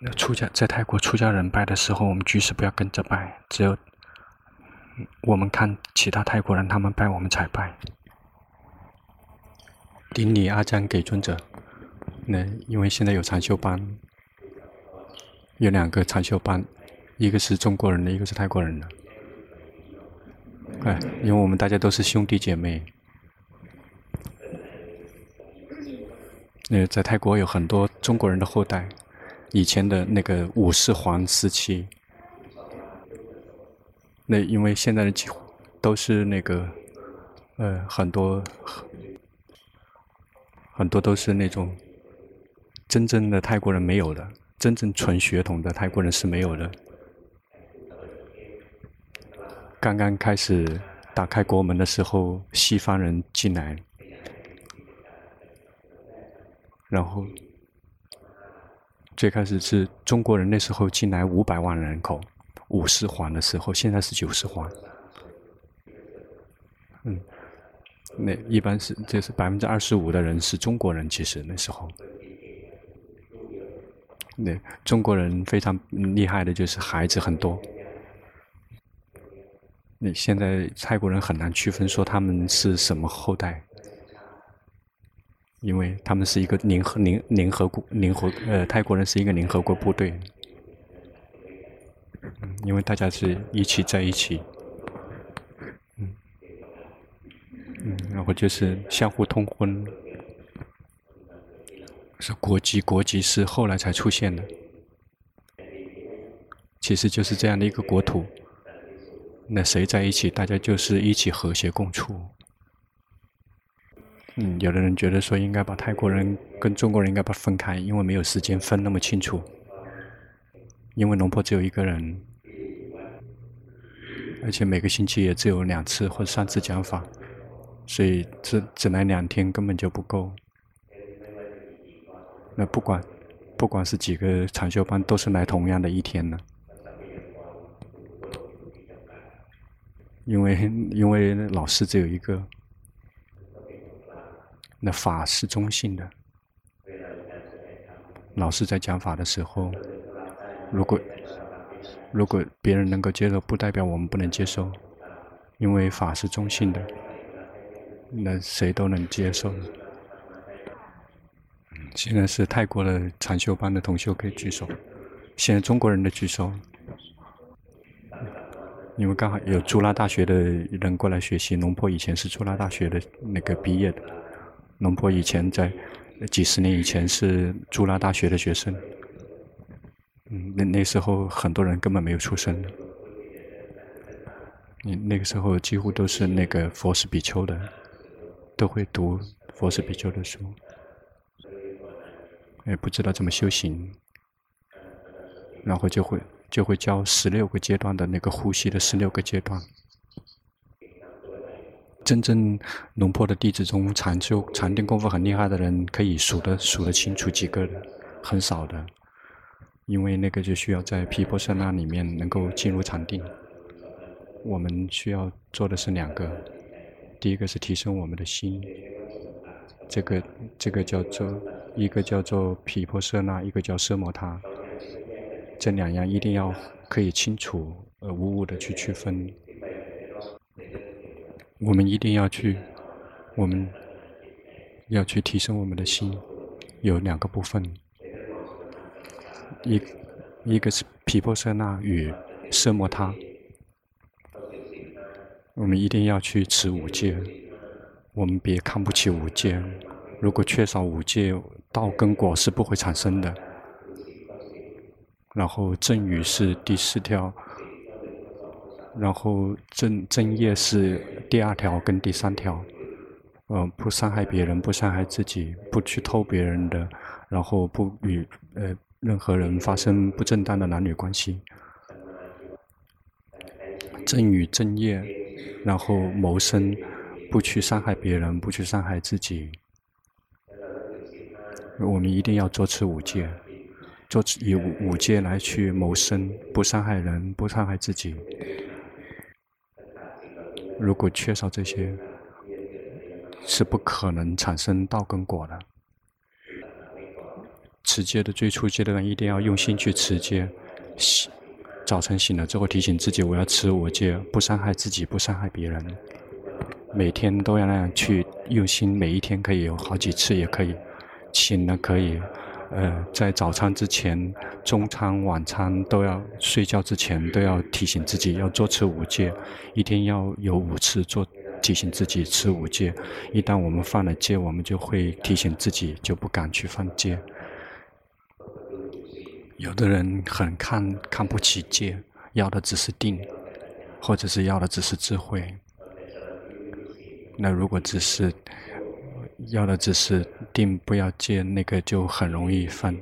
那出家在泰国出家人拜的时候，我们居士不要跟着拜，只有我们看其他泰国人他们拜，我们才拜。顶礼阿姜给尊者。那因为现在有长修班，有两个长修班，一个是中国人的，一个是泰国人的。哎，因为我们大家都是兄弟姐妹。那在泰国有很多中国人的后代，以前的那个五世皇时期。那因为现在的几乎都是那个，呃，很多很多都是那种。真正的泰国人没有的，真正纯血统的泰国人是没有的。刚刚开始打开国门的时候，西方人进来，然后最开始是中国人，那时候进来五百万人口，五十环的时候，现在是九十环。嗯，那一般是这是百分之二十五的人是中国人，其实那时候。那，中国人非常厉害的就是孩子很多。那现在泰国人很难区分说他们是什么后代，因为他们是一个联合联联合国联合呃泰国人是一个联合国部队，因为大家是一起在一起，嗯嗯，然后就是相互通婚。是国籍，国籍是后来才出现的。其实就是这样的一个国土，那谁在一起，大家就是一起和谐共处。嗯，有的人觉得说应该把泰国人跟中国人应该把分开，因为没有时间分那么清楚。因为龙婆只有一个人，而且每个星期也只有两次或三次讲法，所以只只来两天根本就不够。那不管，不管是几个长修班，都是来同样的一天呢。因为因为老师只有一个，那法是中性的。老师在讲法的时候，如果如果别人能够接受，不代表我们不能接受，因为法是中性的，那谁都能接受。现在是泰国的禅修班的同学可以举手，现在中国人的举手，因为刚好有朱拉大学的人过来学习。龙坡以前是朱拉大学的那个毕业的，龙婆以前在几十年以前是朱拉大学的学生。嗯，那那时候很多人根本没有出生。你那个时候几乎都是那个佛斯比丘的，都会读佛斯比丘的书。也不知道怎么修行，然后就会就会教十六个阶段的那个呼吸的十六个阶段。真正龙婆的弟子中，禅修禅定功夫很厉害的人，可以数得数得清楚几个的，很少的。因为那个就需要在毗婆舍那里面能够进入禅定。我们需要做的是两个，第一个是提升我们的心，这个这个叫做。一个叫做毗婆舍那，一个叫奢摩他，这两样一定要可以清楚而无误的去区分。我们一定要去，我们要去提升我们的心，有两个部分，一一个是皮婆舍那与色摩他，我们一定要去持五戒，我们别看不起五戒，如果缺少五戒。道跟果是不会产生的。然后正语是第四条，然后正正业是第二条跟第三条。嗯、呃，不伤害别人，不伤害自己，不去偷别人的，然后不与呃任何人发生不正当的男女关系。正与正业，然后谋生，不去伤害别人，不去伤害自己。我们一定要做持五戒，做以五戒来去谋生，不伤害人，不伤害自己。如果缺少这些，是不可能产生道跟果的。持戒的最初阶段，一定要用心去持戒。醒，早晨醒了之后提醒自己，我要持五戒，不伤害自己，不伤害别人。每天都要那样去用心，每一天可以有好几次，也可以醒了可以，呃，在早餐之前、中餐、晚餐都要睡觉之前都要提醒自己要做次五戒，一天要有五次做。提醒自己吃五戒，一旦我们犯了戒，我们就会提醒自己，就不敢去犯戒。有的人很看看不起戒，要的只是定，或者是要的只是智慧。那如果只是要的只是定，不要戒，那个就很容易犯，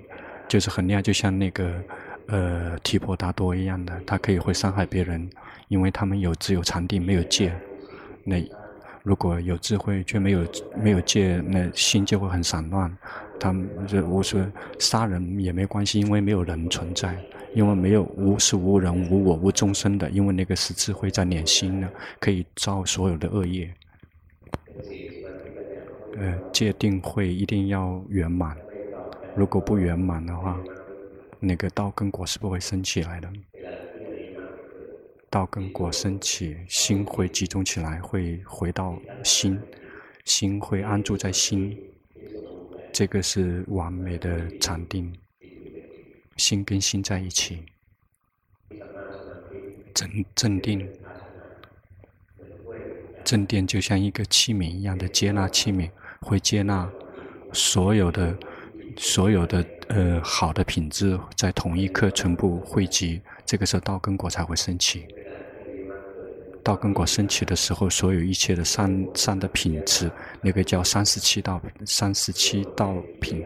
就是很厉害，就像那个呃提婆达多一样的，他可以会伤害别人，因为他们有只有禅定，没有戒。那如果有智慧却没有没有戒，那心就会很散乱。他们就我说杀人也没关系，因为没有人存在，因为没有无是无人无我无众生的，因为那个是智慧在念心呢，可以造所有的恶业。呃，界定会一定要圆满，如果不圆满的话，那个道跟果是不会升起来的。道跟果升起，心会集中起来，会回到心，心会安住在心，这个是完美的禅定。心跟心在一起，镇镇定，镇定就像一个器皿一样的接纳器皿，会接纳所有的所有的呃好的品质，在同一刻全部汇集，这个时候道根果才会升起。道根果升起的时候，所有一切的善善的品质，那个叫三十七道三十七道品，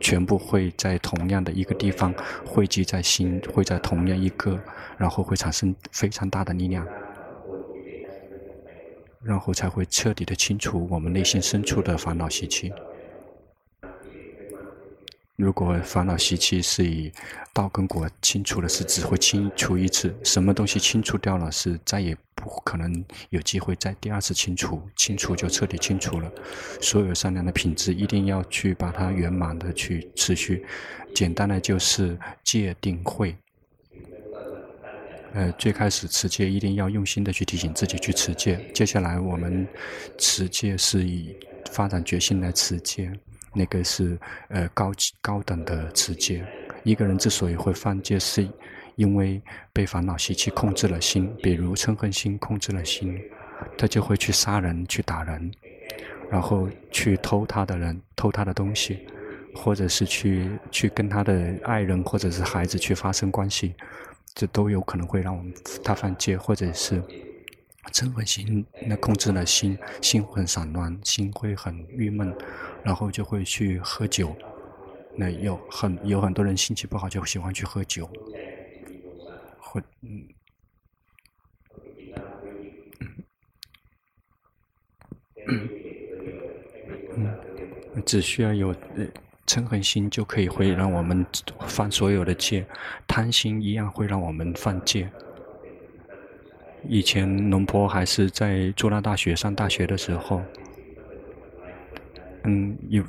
全部会在同样的一个地方汇集在心，会在同样一个，然后会产生非常大的力量，然后才会彻底的清除我们内心深处的烦恼习气。如果烦恼习气是以道跟果清除的，是只会清除一次，什么东西清除掉了，是再也不可能有机会再第二次清除，清除就彻底清除了。所有善良的品质一定要去把它圆满的去持续。简单的就是戒定慧。呃，最开始持戒一定要用心的去提醒自己去持戒。接下来我们持戒是以发展决心来持戒。那个是呃高高等的持戒。一个人之所以会犯戒，是因为被烦恼习气控制了心，比如嗔恨心控制了心，他就会去杀人、去打人，然后去偷他的人、偷他的东西，或者是去去跟他的爱人或者是孩子去发生关系，这都有可能会让我们他犯戒，或者是。嗔恨心，那控制了心，心很散乱，心会很郁闷，然后就会去喝酒。那有很有很多人心情不好，就喜欢去喝酒。或嗯嗯，只需要有呃嗔恨心，就可以会让我们犯所有的戒。贪心一样会让我们犯戒。以前龙婆还是在朱拉大学上大学的时候，嗯，有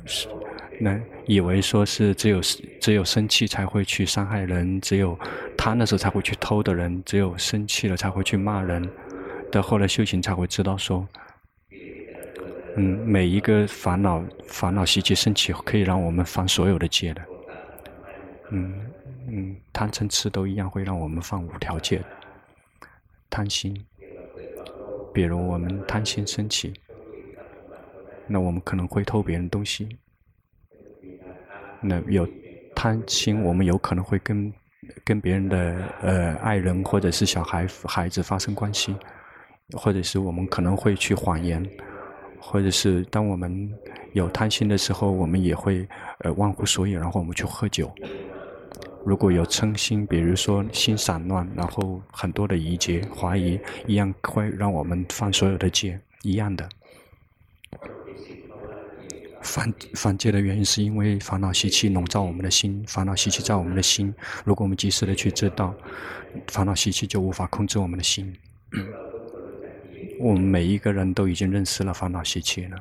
那以为说是只有只有生气才会去伤害人，只有贪的时候才会去偷的人，只有生气了才会去骂人。到后来修行才会知道说，嗯，每一个烦恼烦恼习气升起，可以让我们犯所有的戒的。嗯嗯，贪嗔痴都一样会让我们犯五条戒。贪心，比如我们贪心升起，那我们可能会偷别人东西。那有贪心，我们有可能会跟跟别人的呃爱人或者是小孩孩子发生关系，或者是我们可能会去谎言，或者是当我们有贪心的时候，我们也会呃忘乎所以，然后我们去喝酒。如果有嗔心，比如说心散乱，然后很多的疑结、怀疑，一样会让我们犯所有的戒，一样的。犯犯戒的原因是因为烦恼习气笼罩我们的心，烦恼习气在我们的心。如果我们及时的去知道，烦恼习气就无法控制我们的心。我们每一个人都已经认识了烦恼习气了。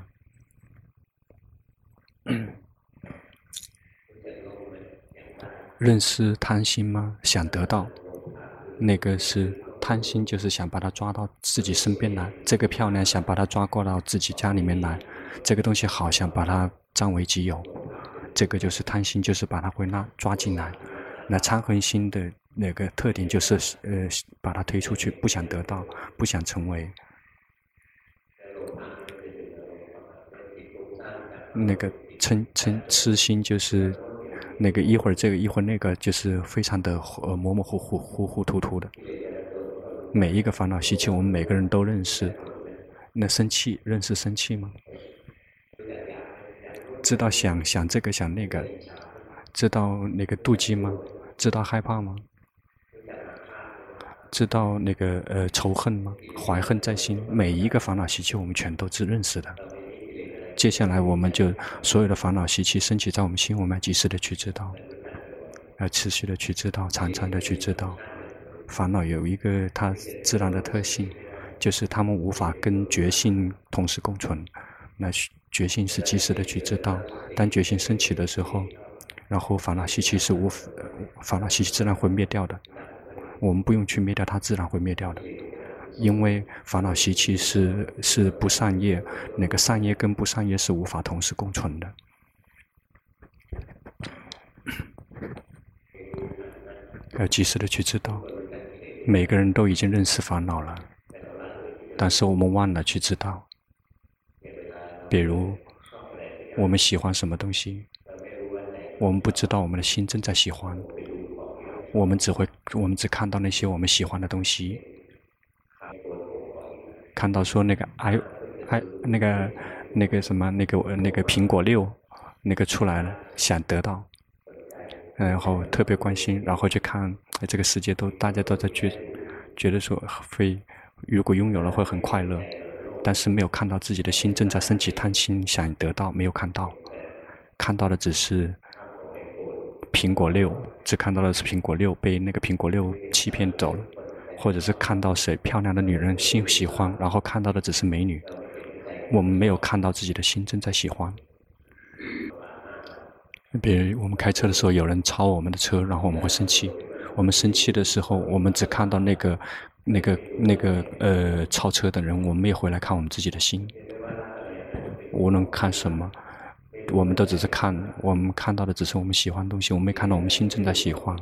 认识贪心吗？想得到，那个是贪心，就是想把它抓到自己身边来。这个漂亮，想把它抓过到自己家里面来。这个东西好，想把它占为己有。这个就是贪心，就是把它会拉抓进来。那嗔恨心的那个特点就是，呃，把它推出去，不想得到，不想成为。那个嗔嗔痴心就是。那个一会儿这个一会儿那个，就是非常的呃模模糊糊、糊糊涂涂的。每一个烦恼习气，我们每个人都认识。那生气，认识生气吗？知道想想这个想那个，知道那个妒忌吗？知道害怕吗？知道那个呃仇恨吗？怀恨在心，每一个烦恼习气，我们全都是认识的。接下来，我们就所有的烦恼习气升起在我们心，我们要及时的去知道，要持续的去知道，常常的去知道。烦恼有一个它自然的特性，就是它们无法跟觉性同时共存。那觉性是及时的去知道，当觉性升起的时候，然后烦恼习气是无，烦恼习气自然会灭掉的。我们不用去灭掉，它自然会灭掉的。因为烦恼习气是是不善业，那个善业跟不善业是无法同时共存的。要及时的去知道，每个人都已经认识烦恼了，但是我们忘了去知道。比如，我们喜欢什么东西，我们不知道我们的心正在喜欢，我们只会我们只看到那些我们喜欢的东西。看到说那个 i i 那个那个什么那个那个苹果六那个出来了，想得到，然后特别关心，然后去看这个世界都大家都在觉觉得说会如果拥有了会很快乐，但是没有看到自己的心正在升起贪心想得到，没有看到，看到的只是苹果六，只看到的是苹果六被那个苹果六欺骗走了。或者是看到谁漂亮的女人心喜欢，然后看到的只是美女，我们没有看到自己的心正在喜欢。比如我们开车的时候，有人超我们的车，然后我们会生气。我们生气的时候，我们只看到那个、那个、那个呃超车的人，我们没有回来看我们自己的心。无论看什么，我们都只是看，我们看到的只是我们喜欢的东西，我们没看到我们心正在喜欢。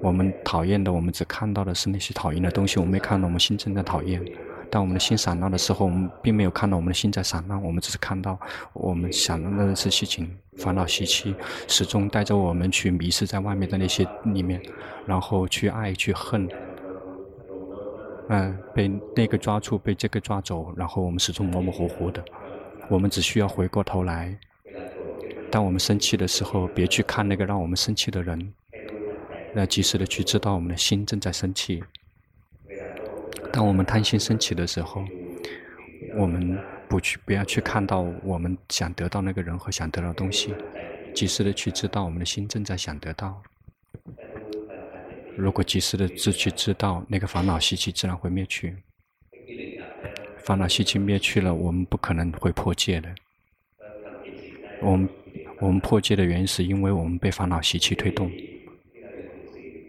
我们讨厌的，我们只看到的是那些讨厌的东西，我们没看到我们心正在讨厌。当我们的心散乱的时候，我们并没有看到我们的心在散乱，我们只是看到我们想的那些事情，烦恼习气始终带着我们去迷失在外面的那些里面，然后去爱去恨，嗯，被那个抓住，被这个抓走，然后我们始终模模糊糊的。我们只需要回过头来，当我们生气的时候，别去看那个让我们生气的人。要及时的去知道我们的心正在生气。当我们贪心升起的时候，我们不去不要去看到我们想得到那个人和想得到东西，及时的去知道我们的心正在想得到。如果及时的去知道那个烦恼习气，自然会灭去。烦恼习气灭去了，我们不可能会破戒的。我们我们破戒的原因是因为我们被烦恼习气推动。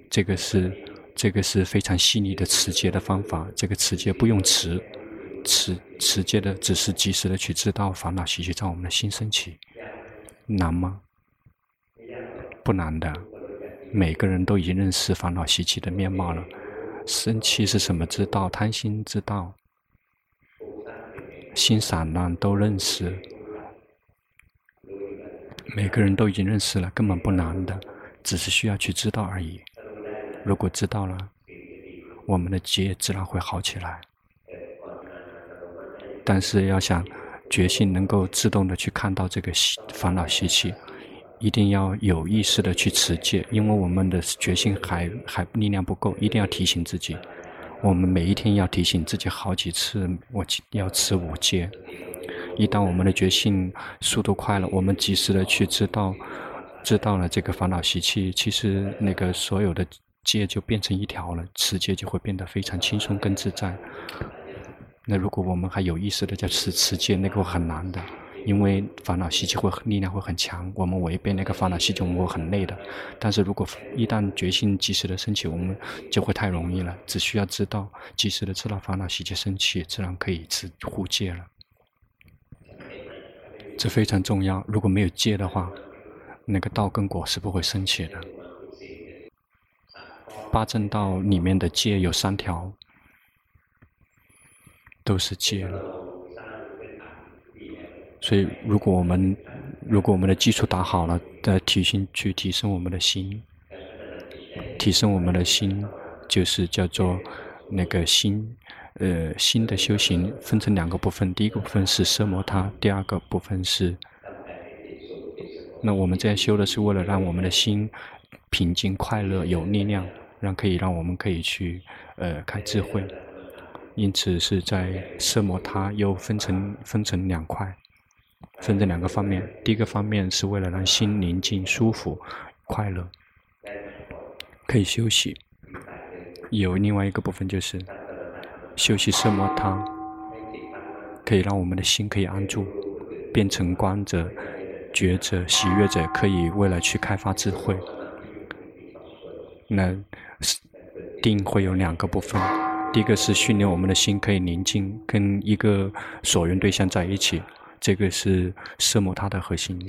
这个是，这个是非常细腻的持戒的方法。这个持戒不用持，持持戒的只是及时的去知道烦恼习气在我们的心升起，难吗？不难的，每个人都已经认识烦恼习气的面貌了。生气是什么？知道贪心知道，心散乱都认识，每个人都已经认识了，根本不难的，只是需要去知道而已。如果知道了，我们的戒自然会好起来。但是要想觉性能够自动的去看到这个烦恼习气，一定要有意识的去持戒，因为我们的觉性还还力量不够，一定要提醒自己。我们每一天要提醒自己好几次，我要持五戒。一旦我们的觉性速度快了，我们及时的去知道，知道了这个烦恼习气，其实那个所有的。戒就变成一条了，持戒就会变得非常轻松跟自在。那如果我们还有意识的在持持戒，那个很难的，因为烦恼习气会力量会很强，我们违背那个烦恼习气，我们会很累的。但是如果一旦决心及时的升起，我们就会太容易了。只需要知道及时的知道烦恼习气升起，自然可以持护戒了。这非常重要。如果没有戒的话，那个道跟果是不会升起的。八正道里面的戒有三条，都是戒。所以，如果我们如果我们的基础打好了，的提升去提升我们的心，提升我们的心，就是叫做那个心，呃，心的修行分成两个部分，第一个部分是奢摩他，第二个部分是。那我们这样修的是为了让我们的心平静、快乐、有力量，让可以让我们可以去呃开智慧。因此是在奢摩他又分成分成两块。分这两个方面，第一个方面是为了让心宁静、舒服、快乐，可以休息；有另外一个部分就是休息奢摩他，可以让我们的心可以安住，变成观者、觉者、喜悦者，可以为了去开发智慧。那定会有两个部分，第一个是训练我们的心可以宁静，跟一个所缘对象在一起。这个是色摩他的核心，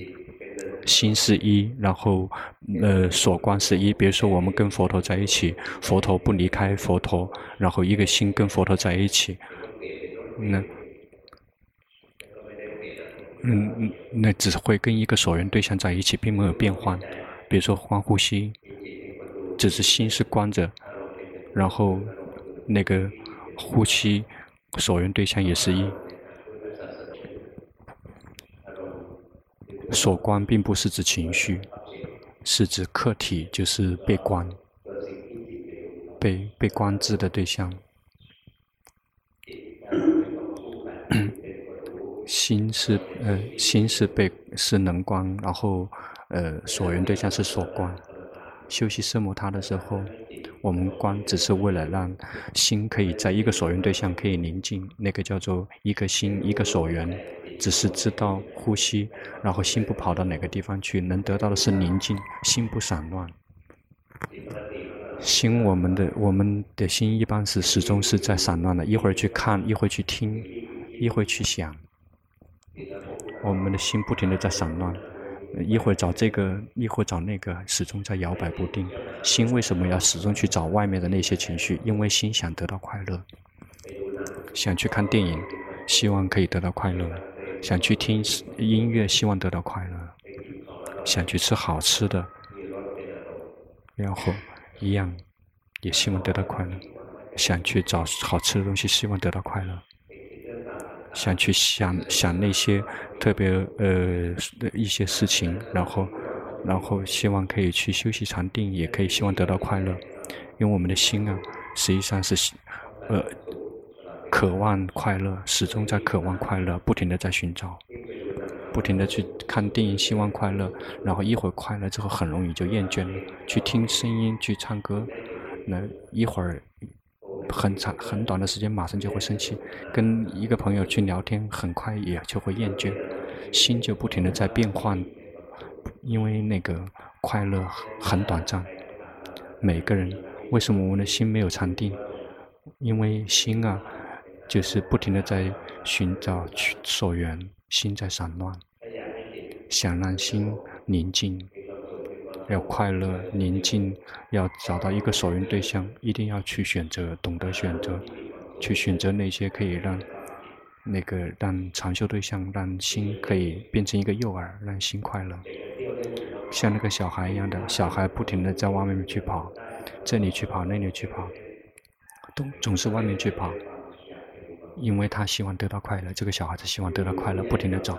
心是一，然后呃所观是一。比如说我们跟佛陀在一起，佛陀不离开佛陀，然后一个心跟佛陀在一起，那嗯那只会跟一个所缘对象在一起，并没有变换。比如说观呼吸，只是心是观着，然后那个呼吸所缘对象也是一。所观并不是指情绪，是指客体，就是被观、被被观知的对象。心是呃，心是被是能观，然后呃，所缘对象是所观。修习奢摩他的时候，我们观只是为了让心可以在一个所缘对象可以宁静，那个叫做一个心一个所缘。只是知道呼吸，然后心不跑到哪个地方去，能得到的是宁静，心不散乱。心，我们的我们的心一般是始终是在散乱的，一会儿去看，一会儿去听，一会儿去想。我们的心不停地在散乱，一会儿找这个，一会儿找那个，始终在摇摆不定。心为什么要始终去找外面的那些情绪？因为心想得到快乐，想去看电影，希望可以得到快乐。想去听音乐，希望得到快乐；想去吃好吃的，然后一样也希望得到快乐；想去找好吃的东西，希望得到快乐；想去想想那些特别呃的一些事情，然后然后希望可以去休息禅定，也可以希望得到快乐。因为我们的心啊，实际上是呃。渴望快乐，始终在渴望快乐，不停地在寻找，不停地去看电影，希望快乐。然后一会儿快乐之后，很容易就厌倦了。去听声音，去唱歌，那一会儿很长很短的时间，马上就会生气。跟一个朋友去聊天，很快也就会厌倦，心就不停地在变换，因为那个快乐很短暂。每个人为什么我们的心没有禅定？因为心啊。就是不停地在寻找去所缘，心在散乱，想让心宁静，要快乐宁静，要找到一个所缘对象，一定要去选择，懂得选择，去选择那些可以让那个让长修对象，让心可以变成一个诱饵，让心快乐。像那个小孩一样的，小孩不停地在外面去跑，这里去跑，那里去跑，都总是外面去跑。因为他希望得到快乐，这个小孩子希望得到快乐，不停地走。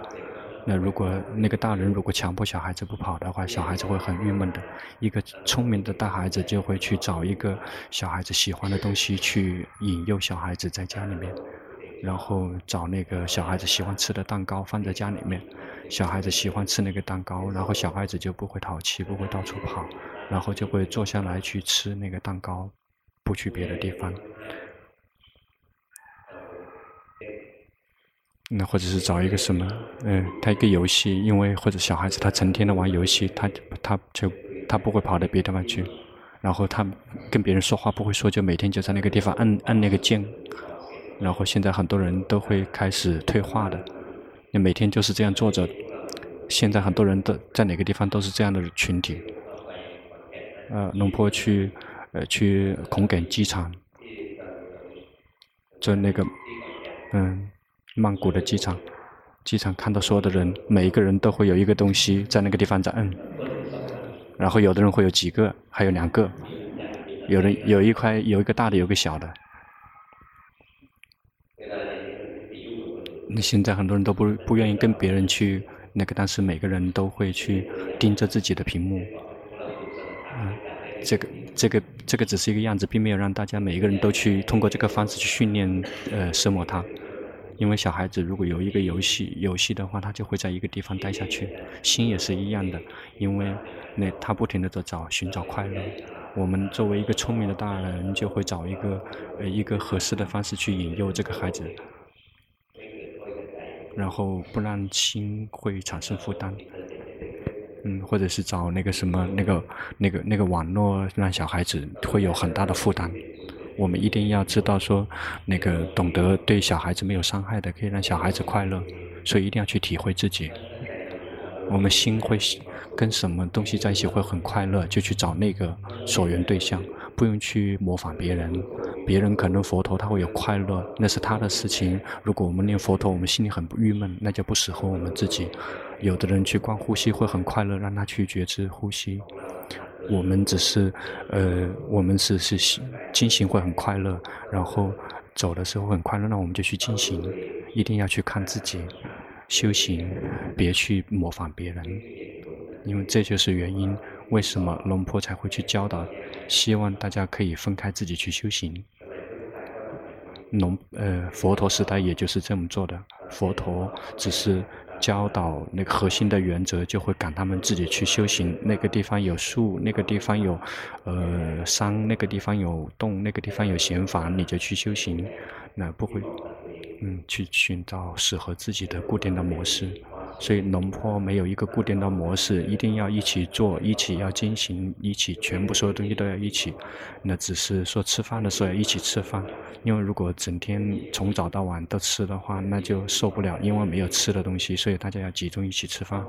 那如果那个大人如果强迫小孩子不跑的话，小孩子会很郁闷的。一个聪明的大孩子就会去找一个小孩子喜欢的东西去引诱小孩子在家里面，然后找那个小孩子喜欢吃的蛋糕放在家里面。小孩子喜欢吃那个蛋糕，然后小孩子就不会淘气，不会到处跑，然后就会坐下来去吃那个蛋糕，不去别的地方。那或者是找一个什么，嗯，他一个游戏，因为或者小孩子他成天的玩游戏，他他就他不会跑到别的地方去，然后他跟别人说话不会说，就每天就在那个地方按按那个键，然后现在很多人都会开始退化的，你每天就是这样坐着，现在很多人都在哪个地方都是这样的群体，呃，龙坡去呃去孔耿机场，就那个嗯。曼谷的机场，机场看到所有的人，每一个人都会有一个东西在那个地方在摁，然后有的人会有几个，还有两个，有人有一块有一个大的，有个小的。那现在很多人都不不愿意跟别人去那个，但是每个人都会去盯着自己的屏幕。嗯，这个这个这个只是一个样子，并没有让大家每一个人都去通过这个方式去训练呃奢摩他。因为小孩子如果有一个游戏游戏的话，他就会在一个地方待下去。心也是一样的，因为那他不停地在找寻找快乐。我们作为一个聪明的大人，就会找一个呃一个合适的方式去引诱这个孩子，然后不让心会产生负担。嗯，或者是找那个什么那个那个那个网络，让小孩子会有很大的负担。我们一定要知道说，那个懂得对小孩子没有伤害的，可以让小孩子快乐，所以一定要去体会自己。我们心会跟什么东西在一起会很快乐，就去找那个所缘对象，不用去模仿别人。别人可能佛陀他会有快乐，那是他的事情。如果我们念佛陀，我们心里很郁闷，那就不适合我们自己。有的人去观呼吸会很快乐，让他去觉知呼吸。我们只是，呃，我们只是进行会很快乐，然后走的时候很快乐，那我们就去进行，一定要去看自己修行，别去模仿别人，因为这就是原因，为什么龙婆才会去教导，希望大家可以分开自己去修行。龙，呃，佛陀时代也就是这么做的，佛陀只是。教导那个核心的原则，就会赶他们自己去修行。那个地方有树，那个地方有，呃，山，那个地方有洞，那个地方有闲房，你就去修行。那不会，嗯，去寻找适合自己的固定的模式。所以农坡没有一个固定的模式，一定要一起做，一起要进行，一起全部所有东西都要一起。那只是说吃饭的时候要一起吃饭，因为如果整天从早到晚都吃的话，那就受不了，因为没有吃的东西，所以大家要集中一起吃饭。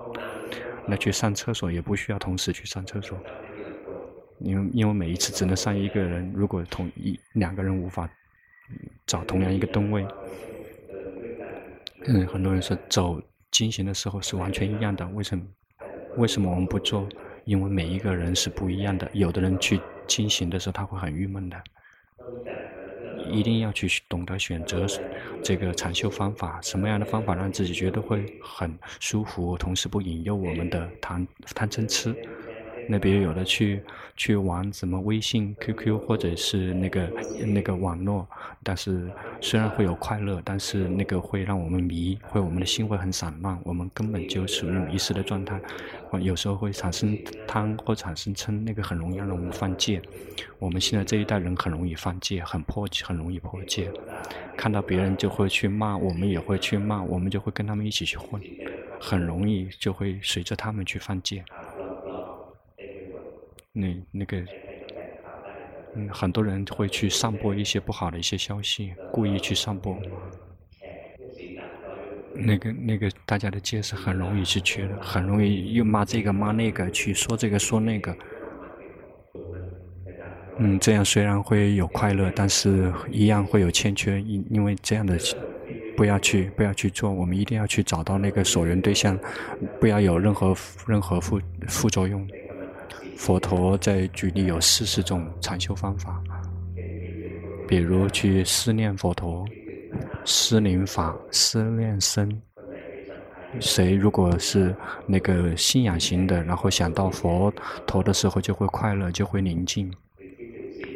那去上厕所也不需要同时去上厕所，因为因为每一次只能上一个人，如果同一两个人无法找同样一个吨位，嗯，很多人说走。进行的时候是完全一样的，为什么？为什么我们不做？因为每一个人是不一样的。有的人去进行的时候他会很郁闷的，一定要去懂得选择这个禅修方法，什么样的方法让自己觉得会很舒服，同时不引诱我们的贪贪嗔痴。那比如有的去去玩什么微信、QQ 或者是那个那个网络，但是虽然会有快乐，但是那个会让我们迷，会我们的心会很散乱，我们根本就处于迷失的状态，有时候会产生贪或产生嗔，那个很容易让我们犯戒。我们现在这一代人很容易犯戒，很破，很容易破戒。看到别人就会去骂，我们也会去骂，我们就会跟他们一起去混，很容易就会随着他们去犯戒。那那个，嗯，很多人会去散播一些不好的一些消息，故意去散播。那个那个，大家的戒是很容易去缺的，很容易又骂这个骂那个，去说这个说那个。嗯，这样虽然会有快乐，但是一样会有欠缺，因因为这样的不要去不要去做，我们一定要去找到那个所缘对象，不要有任何任何副副作用。佛陀在举例有四十种禅修方法，比如去思念佛陀、思念法、思念僧。谁如果是那个信仰型的，然后想到佛陀的时候就会快乐，就会宁静；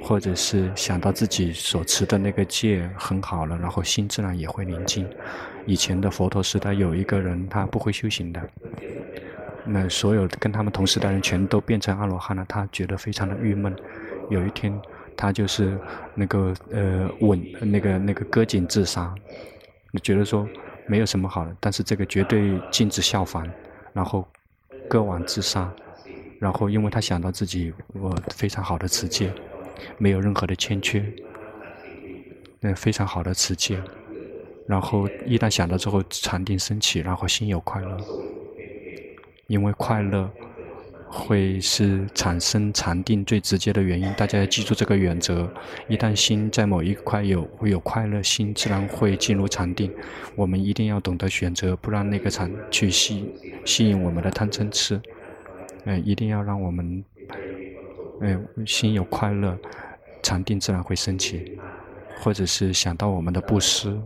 或者是想到自己所持的那个戒很好了，然后心自然也会宁静。以前的佛陀时代有一个人，他不会修行的。那所有跟他们同时的人全都变成阿罗汉了，他觉得非常的郁闷。有一天，他就是那个呃稳那个那个割颈自杀，觉得说没有什么好的，但是这个绝对禁止效仿，然后割腕自杀，然后因为他想到自己我非常好的持戒，没有任何的欠缺，那非常好的持戒，然后一旦想到之后禅定升起，然后心有快乐，因为快乐。会是产生禅定最直接的原因，大家要记住这个原则。一旦心在某一块有会有快乐，心自然会进入禅定。我们一定要懂得选择，不让那个禅去吸吸引我们的贪嗔痴。嗯、呃，一定要让我们，嗯、心有快乐，禅定自然会升起。或者是想到我们的布施，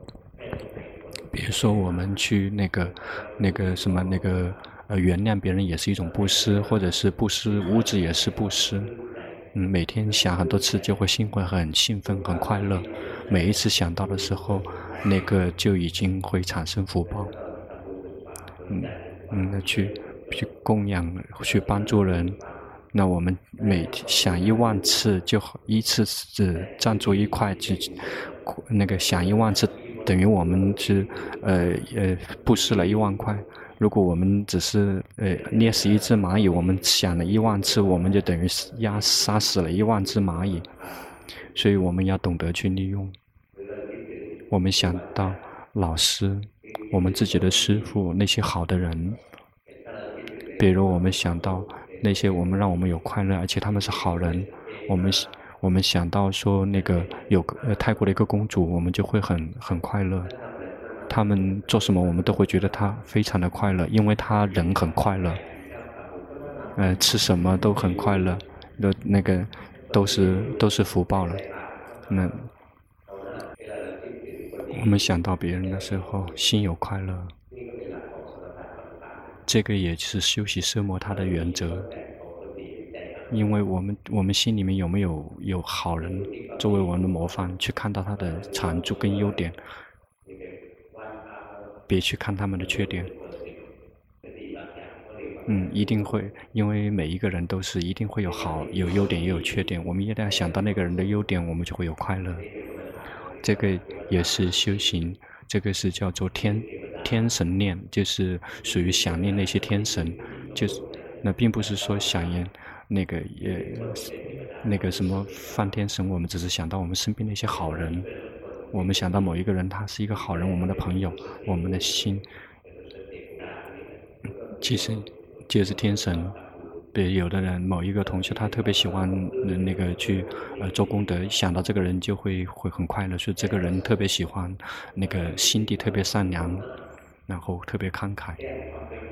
比如说我们去那个那个什么那个。呃，原谅别人也是一种布施，或者是布施物质也是布施。嗯，每天想很多次，就会心会很兴奋、很快乐。每一次想到的时候，那个就已经会产生福报。嗯嗯，那去去供养、去帮助人，那我们每想一万次，就一次只赞助一块，只那个想一万次，等于我们是呃呃布施了一万块。如果我们只是呃捏死一只蚂蚁，我们想了一万次，我们就等于压杀死了一万只蚂蚁。所以我们要懂得去利用。我们想到老师，我们自己的师傅，那些好的人，比如我们想到那些我们让我们有快乐，而且他们是好人。我们我们想到说那个有呃泰国的一个公主，我们就会很很快乐。他们做什么，我们都会觉得他非常的快乐，因为他人很快乐。呃，吃什么都很快乐，那那个都是都是福报了。那我们想到别人的时候，心有快乐，这个也是修习奢摩他的原则。因为我们我们心里面有没有有好人作为我们的模范，去看到他的长处跟优点。别去看他们的缺点，嗯，一定会，因为每一个人都是一定会有好，有优点也有缺点。我们一定要想到那个人的优点，我们就会有快乐。这个也是修行，这个是叫做天天神念，就是属于想念那些天神，就是那并不是说想念那个也那个什么梵天神，我们只是想到我们身边那些好人。我们想到某一个人，他是一个好人，我们的朋友，我们的心，其实就是天神。对，有的人，某一个同学，他特别喜欢那个去呃做功德，想到这个人就会会很快乐，所以这个人特别喜欢那个心地特别善良。然后特别慷慨，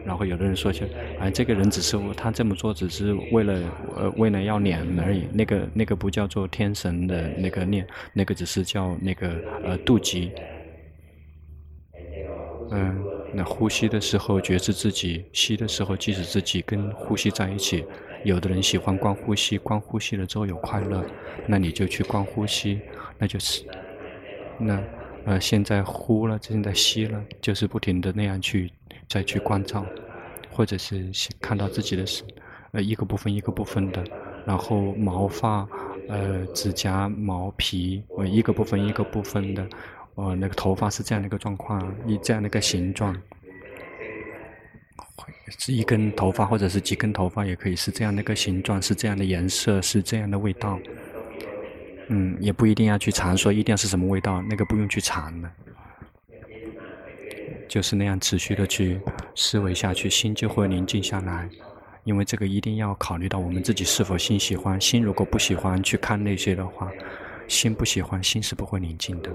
然后有的人说起来，哎，这个人只是他这么做，只是为了呃为了要脸而已。那个那个不叫做天神的那个念，那个只是叫那个呃妒忌。嗯，那呼吸的时候觉知自己，吸的时候即使自己跟呼吸在一起。有的人喜欢观呼吸，观呼吸了之后有快乐，那你就去观呼吸，那就是那。呃，现在呼了，现在吸了，就是不停的那样去再去关照，或者是看到自己的呃一个部分一个部分的，然后毛发、呃指甲、毛皮，呃一个部分一个部分的，呃那个头发是这样的一个状况，一这样的一个形状，是一根头发或者是几根头发也可以是这样的一个形状，是这样的颜色，是这样的味道。嗯，也不一定要去尝，说一定要是什么味道，那个不用去尝的，就是那样持续的去思维下去，心就会宁静下来。因为这个一定要考虑到我们自己是否心喜欢，心如果不喜欢去看那些的话，心不喜欢，心是不会宁静的。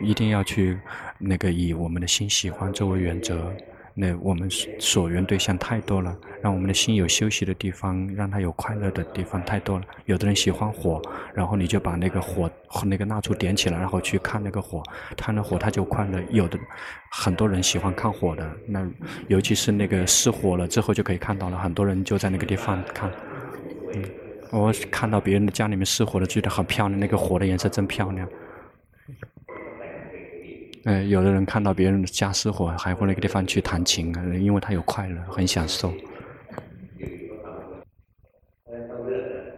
一定要去那个以我们的心喜欢作为原则。那我们所缘对象太多了，让我们的心有休息的地方，让它有快乐的地方太多了。有的人喜欢火，然后你就把那个火那个蜡烛点起来，然后去看那个火，看了火它就快乐。有的很多人喜欢看火的，那尤其是那个失火了之后就可以看到了，很多人就在那个地方看。嗯，我看到别人的家里面失火了，觉得很漂亮，那个火的颜色真漂亮。呃，有的人看到别人的家失火，还会那个地方去弹琴，因为他有快乐，很享受。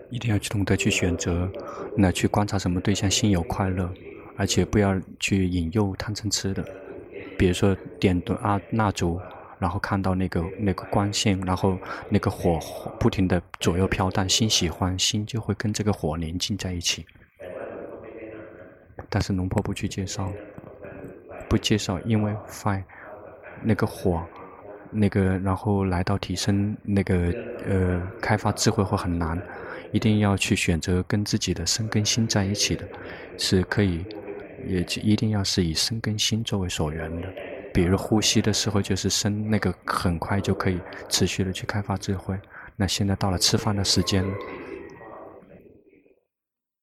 一定要去懂得去选择，那去观察什么对象心有快乐，而且不要去引诱贪嗔痴的。比如说点灯啊蜡烛，然后看到那个那个光线，然后那个火不停的左右飘荡，心喜欢，心就会跟这个火连近在一起。但是龙婆不去介绍，不介绍，因为发那个火，那个然后来到提升那个呃开发智慧会很难，一定要去选择跟自己的身跟心在一起的，是可以，也一定要是以身跟心作为所缘的。比如呼吸的时候就是身，那个很快就可以持续的去开发智慧。那现在到了吃饭的时间。